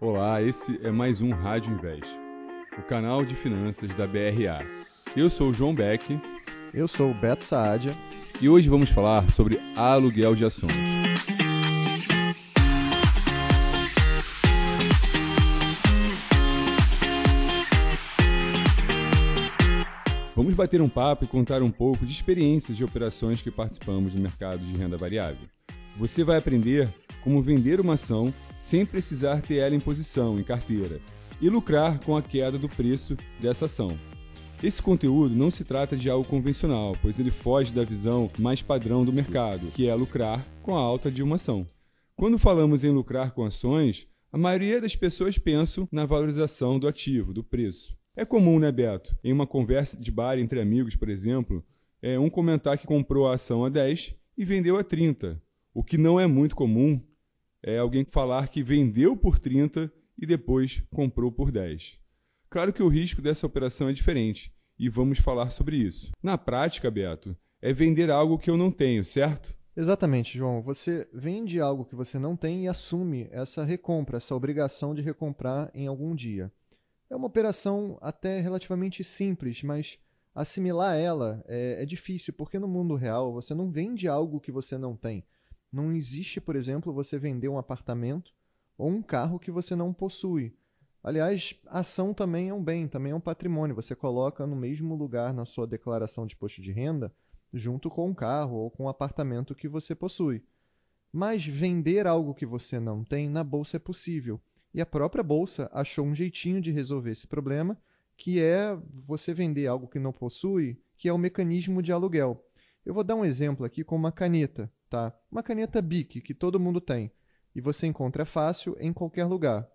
Olá, esse é mais um Rádio Invest, o canal de finanças da BRA. Eu sou o João Beck. Eu sou o Beto Saadia. E hoje vamos falar sobre aluguel de ações. Vamos bater um papo e contar um pouco de experiências de operações que participamos no mercado de renda variável. Você vai aprender como vender uma ação sem precisar ter ela em posição em carteira e lucrar com a queda do preço dessa ação. Esse conteúdo não se trata de algo convencional, pois ele foge da visão mais padrão do mercado, que é lucrar com a alta de uma ação. Quando falamos em lucrar com ações, a maioria das pessoas pensam na valorização do ativo, do preço. É comum, né, Beto? Em uma conversa de bar entre amigos, por exemplo, é um comentar que comprou a ação a 10 e vendeu a 30. O que não é muito comum é alguém falar que vendeu por 30 e depois comprou por 10. Claro que o risco dessa operação é diferente e vamos falar sobre isso. Na prática, Beto, é vender algo que eu não tenho, certo? Exatamente, João. Você vende algo que você não tem e assume essa recompra, essa obrigação de recomprar em algum dia. É uma operação até relativamente simples, mas assimilar ela é, é, difícil, porque no mundo real você não vende algo que você não tem. Não existe, por exemplo, você vender um apartamento ou um carro que você não possui. Aliás, ação também é um bem, também é um patrimônio. Você coloca no mesmo lugar na sua declaração de imposto de renda, junto com um carro ou com um apartamento que você possui. Mas vender algo que você não tem na bolsa é possível. E a própria bolsa achou um jeitinho de resolver esse problema, que é você vender algo que não possui, que é o mecanismo de aluguel. Eu vou dar um exemplo aqui com uma caneta, tá? Uma caneta Bic que todo mundo tem e você encontra fácil em qualquer lugar.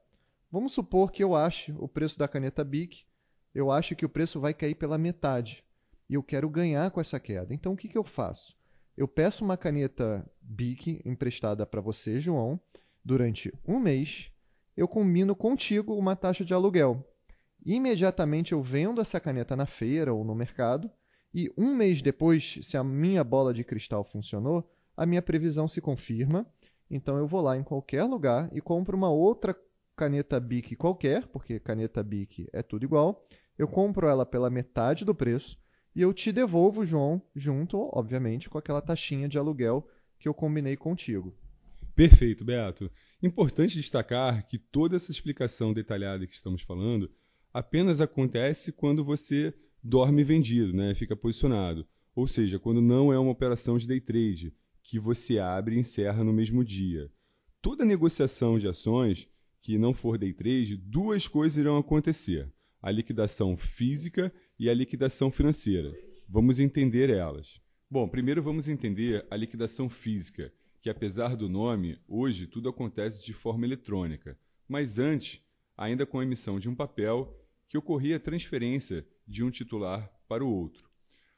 Vamos supor que eu ache o preço da caneta Bic, eu acho que o preço vai cair pela metade e eu quero ganhar com essa queda. Então o que, que eu faço? Eu peço uma caneta Bic emprestada para você, João, durante um mês eu combino contigo uma taxa de aluguel. Imediatamente eu vendo essa caneta na feira ou no mercado, e um mês depois, se a minha bola de cristal funcionou, a minha previsão se confirma. Então eu vou lá em qualquer lugar e compro uma outra caneta Bic qualquer, porque caneta Bic é tudo igual. Eu compro ela pela metade do preço e eu te devolvo, João, junto, obviamente, com aquela taxinha de aluguel que eu combinei contigo. Perfeito, Beto. Importante destacar que toda essa explicação detalhada que estamos falando apenas acontece quando você dorme vendido, né? fica posicionado. Ou seja, quando não é uma operação de day trade, que você abre e encerra no mesmo dia. Toda negociação de ações que não for day trade, duas coisas irão acontecer: a liquidação física e a liquidação financeira. Vamos entender elas. Bom, primeiro vamos entender a liquidação física, que apesar do nome, hoje tudo acontece de forma eletrônica, mas antes, ainda com a emissão de um papel, que ocorria a transferência de um titular para o outro.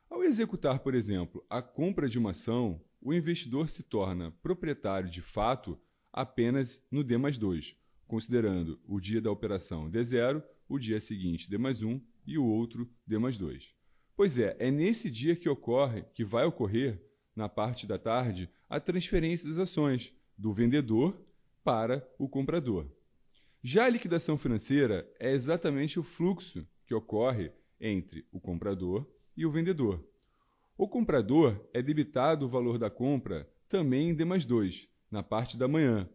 Ao executar, por exemplo, a compra de uma ação, o investidor se torna proprietário de fato apenas no D mais 2, considerando o dia da operação D0, o dia seguinte D mais 1 e o outro D mais 2. Pois é, é nesse dia que ocorre, que vai ocorrer, na parte da tarde, a transferência das ações do vendedor para o comprador. Já a liquidação financeira é exatamente o fluxo que ocorre entre o comprador e o vendedor. O comprador é debitado o valor da compra também em D mais 2, na parte da manhã,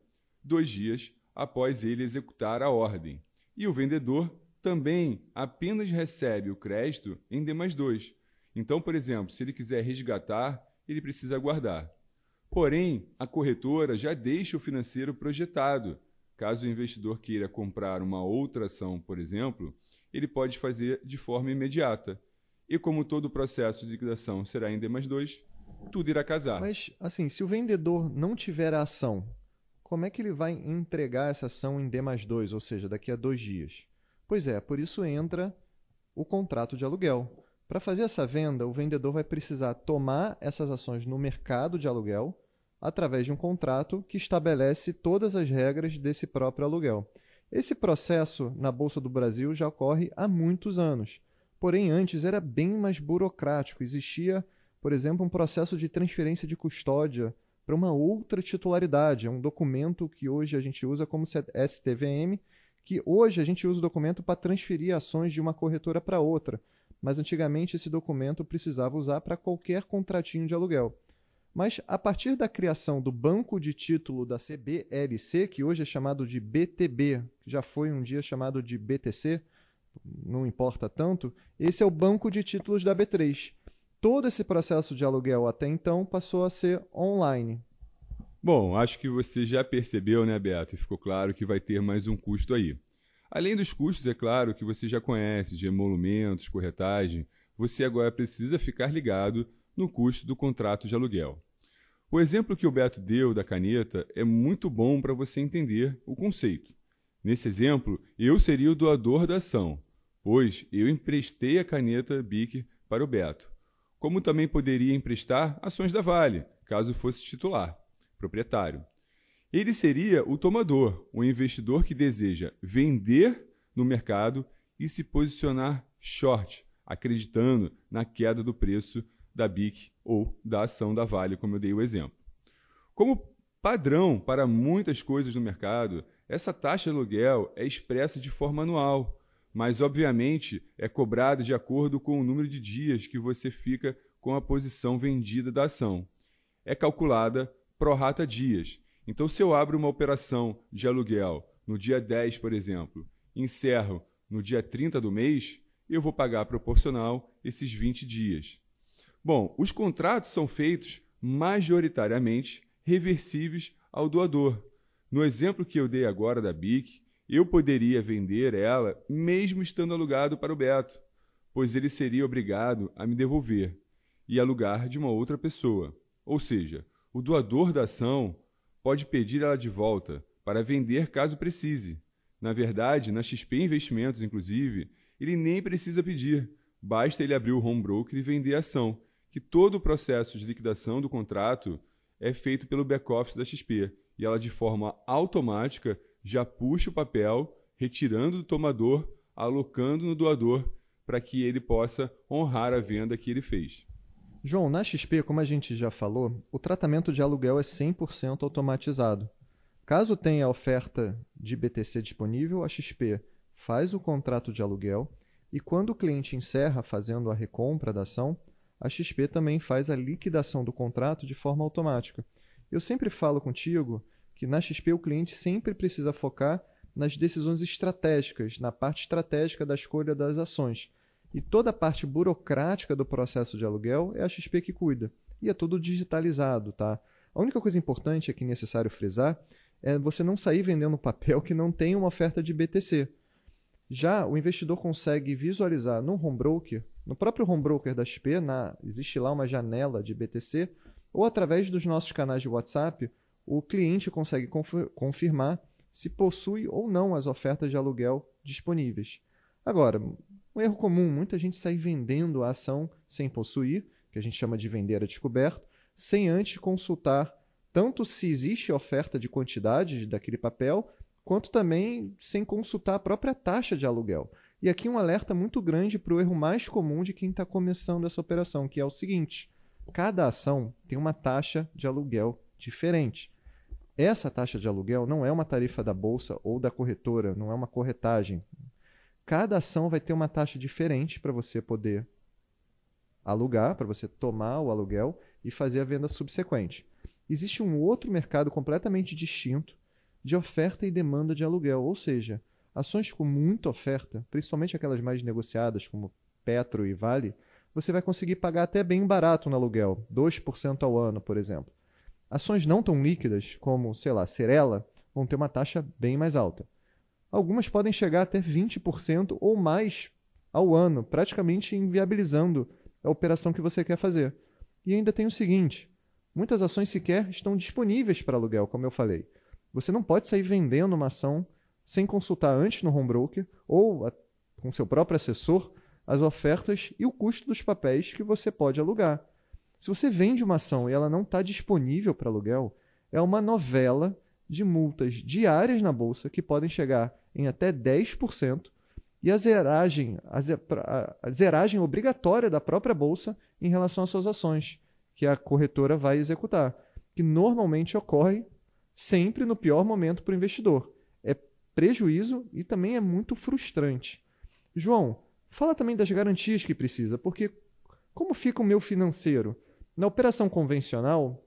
dois dias após ele executar a ordem. E o vendedor também apenas recebe o crédito em D mais 2. Então, por exemplo, se ele quiser resgatar, ele precisa aguardar. Porém, a corretora já deixa o financeiro projetado. Caso o investidor queira comprar uma outra ação, por exemplo, ele pode fazer de forma imediata. E como todo o processo de liquidação será em D mais 2, tudo irá casar. Mas, assim, se o vendedor não tiver a ação, como é que ele vai entregar essa ação em D mais 2, ou seja, daqui a dois dias? Pois é, por isso entra o contrato de aluguel. Para fazer essa venda, o vendedor vai precisar tomar essas ações no mercado de aluguel através de um contrato que estabelece todas as regras desse próprio aluguel. Esse processo na Bolsa do Brasil já ocorre há muitos anos. Porém, antes era bem mais burocrático. Existia, por exemplo, um processo de transferência de custódia para uma outra titularidade. É um documento que hoje a gente usa como STVM, que hoje a gente usa o documento para transferir ações de uma corretora para outra. Mas antigamente esse documento precisava usar para qualquer contratinho de aluguel. Mas a partir da criação do banco de título da CBLC, que hoje é chamado de BTB, que já foi um dia chamado de BTC, não importa tanto, esse é o banco de títulos da B3. Todo esse processo de aluguel até então passou a ser online. Bom, acho que você já percebeu, né, Beto? E ficou claro que vai ter mais um custo aí. Além dos custos, é claro, que você já conhece, de emolumentos, corretagem, você agora precisa ficar ligado no custo do contrato de aluguel. O exemplo que o Beto deu da caneta é muito bom para você entender o conceito. Nesse exemplo, eu seria o doador da ação, pois eu emprestei a caneta BIC para o Beto, como também poderia emprestar ações da Vale, caso fosse titular, proprietário. Ele seria o tomador, o investidor que deseja vender no mercado e se posicionar short, acreditando na queda do preço da BIC ou da ação da Vale, como eu dei o exemplo. Como padrão para muitas coisas no mercado, essa taxa de aluguel é expressa de forma anual, mas obviamente é cobrada de acordo com o número de dias que você fica com a posição vendida da ação. É calculada pro rata dias. Então, se eu abro uma operação de aluguel no dia 10, por exemplo, e encerro no dia 30 do mês, eu vou pagar proporcional esses 20 dias. Bom, os contratos são feitos majoritariamente reversíveis ao doador. No exemplo que eu dei agora da BIC, eu poderia vender ela mesmo estando alugado para o Beto, pois ele seria obrigado a me devolver e alugar de uma outra pessoa. Ou seja, o doador da ação pode pedir ela de volta para vender caso precise. Na verdade, na XP Investimentos, inclusive, ele nem precisa pedir, basta ele abrir o home broker e vender a ação que todo o processo de liquidação do contrato é feito pelo back-office da XP e ela, de forma automática, já puxa o papel, retirando do tomador, alocando no doador, para que ele possa honrar a venda que ele fez. João, na XP, como a gente já falou, o tratamento de aluguel é 100% automatizado. Caso tenha oferta de BTC disponível, a XP faz o contrato de aluguel e quando o cliente encerra fazendo a recompra da ação, a XP também faz a liquidação do contrato de forma automática. Eu sempre falo contigo que na XP o cliente sempre precisa focar nas decisões estratégicas, na parte estratégica da escolha das ações. E toda a parte burocrática do processo de aluguel é a XP que cuida. E é tudo digitalizado, tá? A única coisa importante aqui necessário frisar é você não sair vendendo papel que não tem uma oferta de BTC. Já o investidor consegue visualizar no home broker, no próprio home broker da XP, na, existe lá uma janela de BTC, ou através dos nossos canais de WhatsApp, o cliente consegue confirmar se possui ou não as ofertas de aluguel disponíveis. Agora, um erro comum, muita gente sai vendendo a ação sem possuir, que a gente chama de vender a descoberto, sem antes consultar tanto se existe oferta de quantidade daquele papel, quanto também sem consultar a própria taxa de aluguel. E aqui um alerta muito grande para o erro mais comum de quem está começando essa operação, que é o seguinte: cada ação tem uma taxa de aluguel diferente. Essa taxa de aluguel não é uma tarifa da bolsa ou da corretora, não é uma corretagem. Cada ação vai ter uma taxa diferente para você poder alugar, para você tomar o aluguel e fazer a venda subsequente. Existe um outro mercado completamente distinto de oferta e demanda de aluguel, ou seja, ações com muita oferta, principalmente aquelas mais negociadas como Petro e Vale, você vai conseguir pagar até bem barato no aluguel, 2% ao ano, por exemplo. Ações não tão líquidas, como, sei lá, Cerela, vão ter uma taxa bem mais alta. Algumas podem chegar até 20% ou mais ao ano, praticamente inviabilizando a operação que você quer fazer. E ainda tem o seguinte: muitas ações sequer estão disponíveis para aluguel, como eu falei. Você não pode sair vendendo uma ação sem consultar antes no home broker ou com seu próprio assessor as ofertas e o custo dos papéis que você pode alugar. Se você vende uma ação e ela não está disponível para aluguel, é uma novela de multas diárias na bolsa que podem chegar em até 10% e a zeragem, a zeragem obrigatória da própria bolsa em relação às suas ações, que a corretora vai executar que normalmente ocorre sempre no pior momento para o investidor. É prejuízo e também é muito frustrante. João, fala também das garantias que precisa, porque como fica o meu financeiro? Na operação convencional,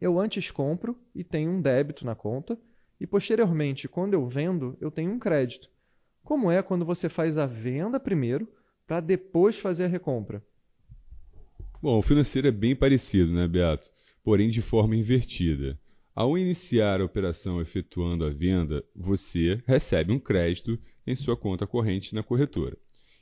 eu antes compro e tenho um débito na conta, e posteriormente, quando eu vendo, eu tenho um crédito. Como é quando você faz a venda primeiro para depois fazer a recompra? Bom, o financeiro é bem parecido, né, Beato? Porém de forma invertida. Ao iniciar a operação efetuando a venda, você recebe um crédito em sua conta corrente na corretora.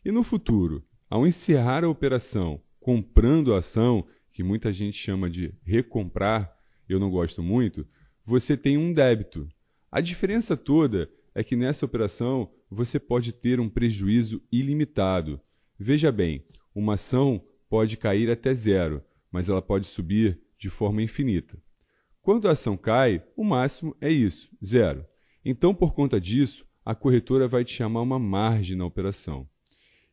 E no futuro, ao encerrar a operação comprando a ação, que muita gente chama de recomprar, eu não gosto muito, você tem um débito. A diferença toda é que nessa operação você pode ter um prejuízo ilimitado. Veja bem, uma ação pode cair até zero, mas ela pode subir de forma infinita. Quando a ação cai, o máximo é isso, zero. Então, por conta disso, a corretora vai te chamar uma margem na operação.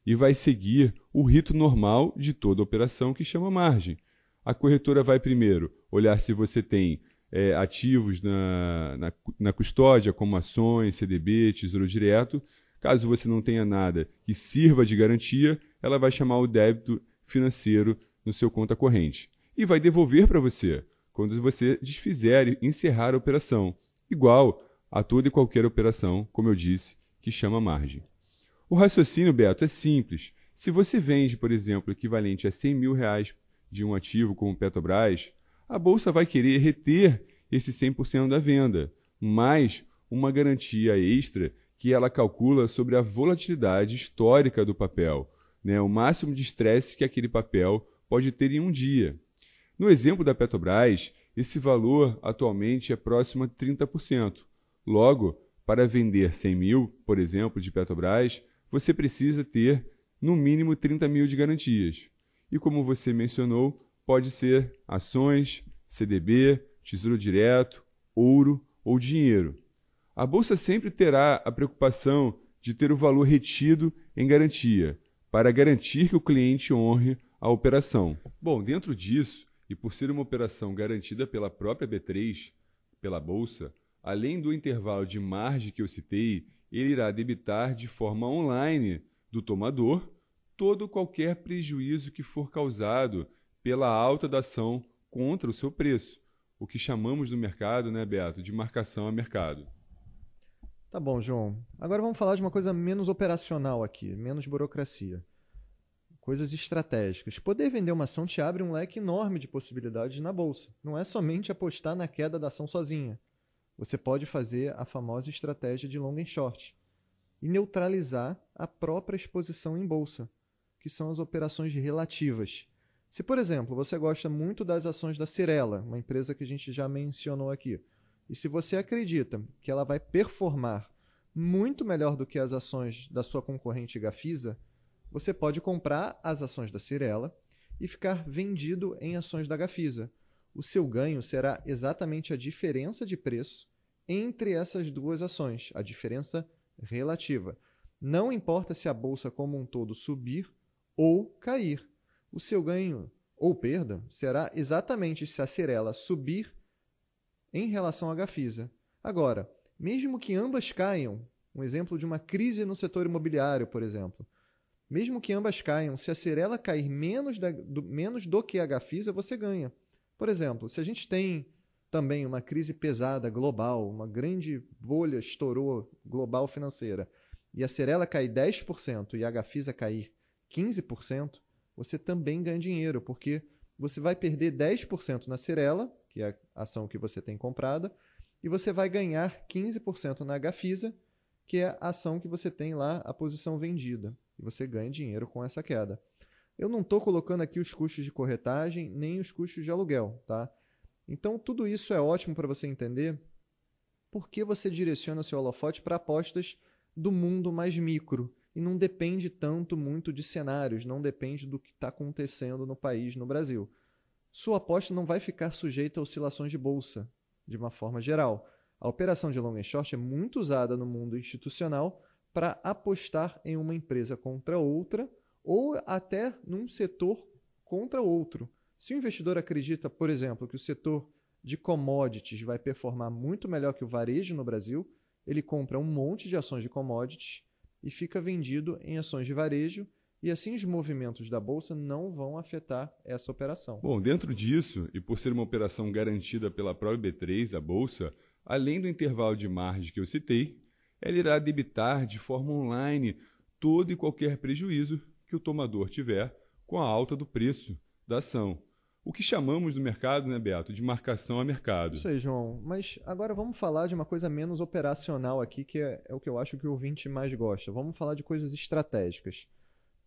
E vai seguir o rito normal de toda operação que chama margem. A corretora vai primeiro olhar se você tem é, ativos na, na, na custódia, como ações, CDB, Tesouro Direto. Caso você não tenha nada que sirva de garantia, ela vai chamar o débito financeiro no seu conta corrente e vai devolver para você quando você desfizer e encerrar a operação, igual a toda e qualquer operação, como eu disse, que chama margem. O raciocínio, Beto, é simples. Se você vende, por exemplo, equivalente a 100 mil reais de um ativo como Petrobras, a Bolsa vai querer reter esse 100% da venda, mais uma garantia extra que ela calcula sobre a volatilidade histórica do papel, né, o máximo de estresse que aquele papel pode ter em um dia. No exemplo da Petrobras, esse valor atualmente é próximo a 30%. Logo, para vender 100 mil, por exemplo, de Petrobras, você precisa ter no mínimo 30 mil de garantias. E como você mencionou, pode ser ações, CDB, tesouro direto, ouro ou dinheiro. A bolsa sempre terá a preocupação de ter o valor retido em garantia, para garantir que o cliente honre a operação. Bom, dentro disso, e por ser uma operação garantida pela própria B3, pela bolsa, além do intervalo de margem que eu citei, ele irá debitar de forma online do tomador todo qualquer prejuízo que for causado pela alta da ação contra o seu preço, o que chamamos no mercado, né, Beto, de marcação a mercado. Tá bom, João. Agora vamos falar de uma coisa menos operacional aqui, menos burocracia. Coisas estratégicas. Poder vender uma ação te abre um leque enorme de possibilidades na bolsa. Não é somente apostar na queda da ação sozinha. Você pode fazer a famosa estratégia de long and short e neutralizar a própria exposição em bolsa, que são as operações relativas. Se, por exemplo, você gosta muito das ações da Cirela, uma empresa que a gente já mencionou aqui, e se você acredita que ela vai performar muito melhor do que as ações da sua concorrente Gafisa, você pode comprar as ações da Cirela e ficar vendido em ações da Gafisa. O seu ganho será exatamente a diferença de preço entre essas duas ações, a diferença relativa. Não importa se a bolsa como um todo subir ou cair. O seu ganho ou perda será exatamente se a Cirela subir em relação à Gafisa. Agora, mesmo que ambas caiam, um exemplo de uma crise no setor imobiliário, por exemplo, mesmo que ambas caiam, se a Cirela cair menos, da, do, menos do que a Gafisa, você ganha. Por exemplo, se a gente tem também uma crise pesada global, uma grande bolha estourou global financeira, e a Cirela cair 10% e a Gafisa cair 15%, você também ganha dinheiro, porque você vai perder 10% na Cirela, que é a ação que você tem comprada, e você vai ganhar 15% na Gafisa, que é a ação que você tem lá, a posição vendida. E você ganha dinheiro com essa queda. Eu não estou colocando aqui os custos de corretagem, nem os custos de aluguel, tá? Então, tudo isso é ótimo para você entender por que você direciona seu holofote para apostas do mundo mais micro e não depende tanto muito de cenários, não depende do que está acontecendo no país, no Brasil sua aposta não vai ficar sujeita a oscilações de bolsa, de uma forma geral. A operação de long and short é muito usada no mundo institucional para apostar em uma empresa contra outra ou até num setor contra outro. Se o investidor acredita, por exemplo, que o setor de commodities vai performar muito melhor que o varejo no Brasil, ele compra um monte de ações de commodities e fica vendido em ações de varejo, e assim os movimentos da bolsa não vão afetar essa operação. Bom, dentro disso, e por ser uma operação garantida pela própria B3, a bolsa, além do intervalo de margem que eu citei, ela irá debitar de forma online todo e qualquer prejuízo que o tomador tiver com a alta do preço da ação. O que chamamos no mercado, né, Beto, de marcação a mercado. Isso aí, João. Mas agora vamos falar de uma coisa menos operacional aqui, que é, é o que eu acho que o ouvinte mais gosta. Vamos falar de coisas estratégicas.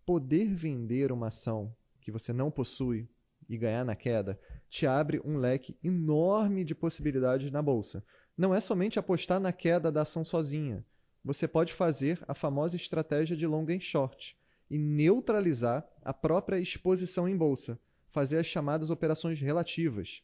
Poder vender uma ação que você não possui e ganhar na queda te abre um leque enorme de possibilidades na bolsa. Não é somente apostar na queda da ação sozinha. Você pode fazer a famosa estratégia de long and short e neutralizar a própria exposição em bolsa fazer as chamadas operações relativas,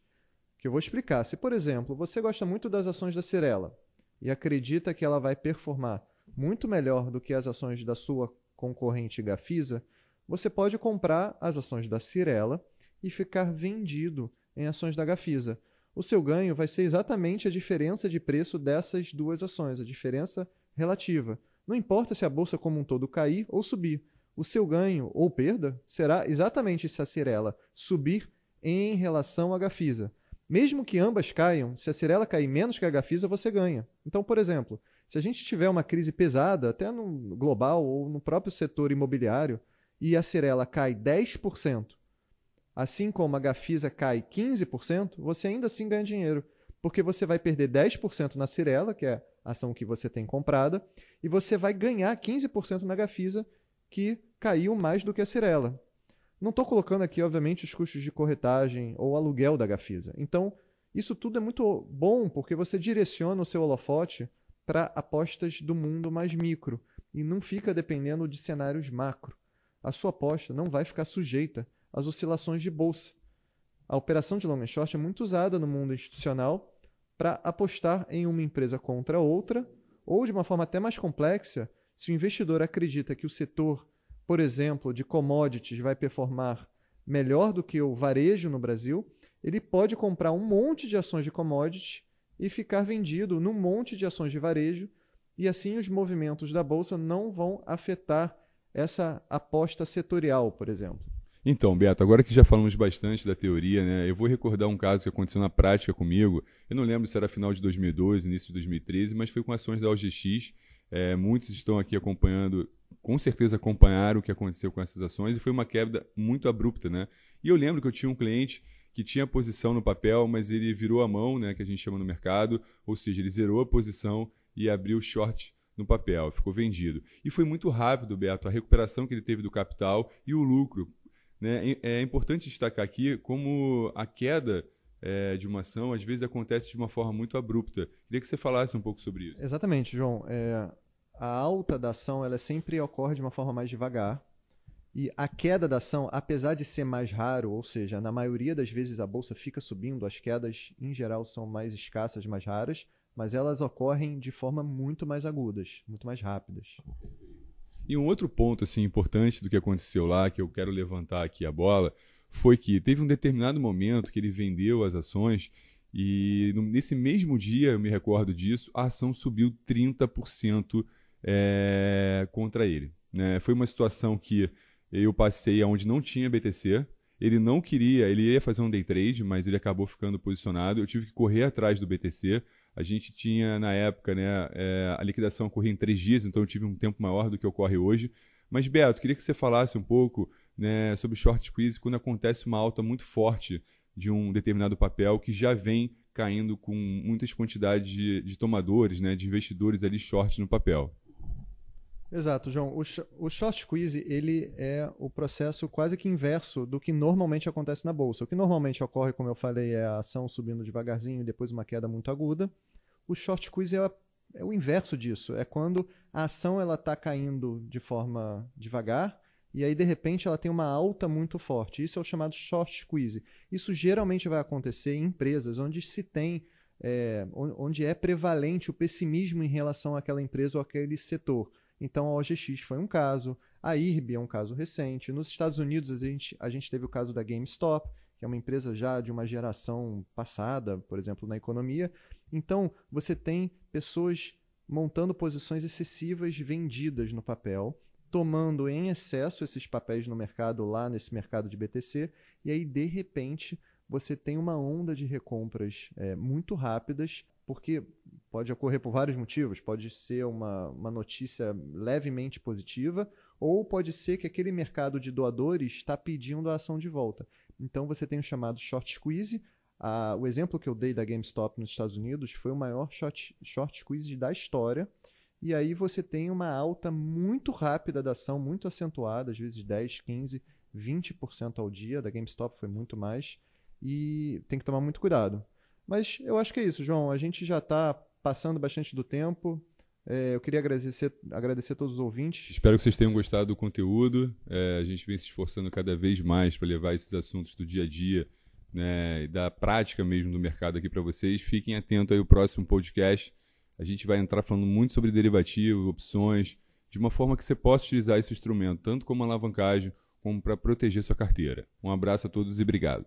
que eu vou explicar. Se, por exemplo, você gosta muito das ações da Cirela e acredita que ela vai performar muito melhor do que as ações da sua concorrente Gafisa, você pode comprar as ações da Cirela e ficar vendido em ações da Gafisa. O seu ganho vai ser exatamente a diferença de preço dessas duas ações, a diferença relativa. Não importa se a bolsa como um todo cair ou subir, o seu ganho ou perda será exatamente se a Cirela subir em relação à Gafisa. Mesmo que ambas caiam, se a Cirela cair menos que a Gafisa, você ganha. Então, por exemplo, se a gente tiver uma crise pesada, até no global ou no próprio setor imobiliário, e a Cirela cai 10%, assim como a Gafisa cai 15%, você ainda assim ganha dinheiro, porque você vai perder 10% na Cirela, que é a ação que você tem comprada, e você vai ganhar 15% na Gafisa, que caiu mais do que a Cirela. Não estou colocando aqui, obviamente, os custos de corretagem ou aluguel da Gafisa. Então, isso tudo é muito bom porque você direciona o seu holofote para apostas do mundo mais micro e não fica dependendo de cenários macro. A sua aposta não vai ficar sujeita às oscilações de bolsa. A operação de long and short é muito usada no mundo institucional para apostar em uma empresa contra outra, ou de uma forma até mais complexa, se o investidor acredita que o setor por exemplo, de commodities vai performar melhor do que o varejo no Brasil, ele pode comprar um monte de ações de commodities e ficar vendido num monte de ações de varejo, e assim os movimentos da bolsa não vão afetar essa aposta setorial, por exemplo. Então, Beto, agora que já falamos bastante da teoria, né, eu vou recordar um caso que aconteceu na prática comigo. Eu não lembro se era final de 2012, início de 2013, mas foi com ações da OGX. É, muitos estão aqui acompanhando com certeza acompanharam o que aconteceu com essas ações e foi uma queda muito abrupta, né? E eu lembro que eu tinha um cliente que tinha posição no papel, mas ele virou a mão, né, que a gente chama no mercado, ou seja, ele zerou a posição e abriu short no papel, ficou vendido. E foi muito rápido, Beto, a recuperação que ele teve do capital e o lucro. Né? É importante destacar aqui como a queda é, de uma ação às vezes acontece de uma forma muito abrupta. Queria que você falasse um pouco sobre isso. Exatamente, João. É, a alta da ação ela sempre ocorre de uma forma mais devagar. E a queda da ação, apesar de ser mais raro, ou seja, na maioria das vezes a bolsa fica subindo, as quedas em geral são mais escassas, mais raras, mas elas ocorrem de forma muito mais agudas, muito mais rápidas. E um outro ponto assim importante do que aconteceu lá, que eu quero levantar aqui a bola, foi que teve um determinado momento que ele vendeu as ações e nesse mesmo dia, eu me recordo disso, a ação subiu 30% é, contra ele. Né? Foi uma situação que eu passei onde não tinha BTC. Ele não queria, ele ia fazer um day trade, mas ele acabou ficando posicionado. Eu tive que correr atrás do BTC. A gente tinha, na época, né, é, a liquidação ocorria em três dias, então eu tive um tempo maior do que ocorre hoje. Mas, Beto, queria que você falasse um pouco né, sobre short squeeze quando acontece uma alta muito forte de um determinado papel que já vem caindo com muitas quantidades de, de tomadores, né, de investidores ali short no papel. Exato, João. O, o short squeeze ele é o processo quase que inverso do que normalmente acontece na bolsa. O que normalmente ocorre, como eu falei, é a ação subindo devagarzinho e depois uma queda muito aguda. O short squeeze é, é o inverso disso. É quando a ação ela está caindo de forma devagar e aí de repente ela tem uma alta muito forte. Isso é o chamado short squeeze. Isso geralmente vai acontecer em empresas onde se tem é, onde é prevalente o pessimismo em relação àquela empresa ou àquele setor. Então a OGX foi um caso, a IRB é um caso recente. Nos Estados Unidos a gente, a gente teve o caso da GameStop, que é uma empresa já de uma geração passada, por exemplo, na economia. Então, você tem pessoas montando posições excessivas vendidas no papel, tomando em excesso esses papéis no mercado, lá nesse mercado de BTC, e aí, de repente, você tem uma onda de recompras é, muito rápidas, porque pode ocorrer por vários motivos. Pode ser uma, uma notícia levemente positiva, ou pode ser que aquele mercado de doadores está pedindo a ação de volta. Então você tem o chamado short squeeze. O exemplo que eu dei da GameStop nos Estados Unidos foi o maior short, short squeeze da história. E aí você tem uma alta muito rápida da ação, muito acentuada, às vezes 10, 15, 20% ao dia. Da GameStop foi muito mais e tem que tomar muito cuidado. Mas eu acho que é isso, João. A gente já está passando bastante do tempo. É, eu queria agradecer, agradecer a todos os ouvintes. Espero que vocês tenham gostado do conteúdo. É, a gente vem se esforçando cada vez mais para levar esses assuntos do dia a dia né, da prática mesmo do mercado aqui para vocês. Fiquem atentos aí ao próximo podcast. A gente vai entrar falando muito sobre derivativo, opções, de uma forma que você possa utilizar esse instrumento tanto como alavancagem como para proteger sua carteira. Um abraço a todos e obrigado.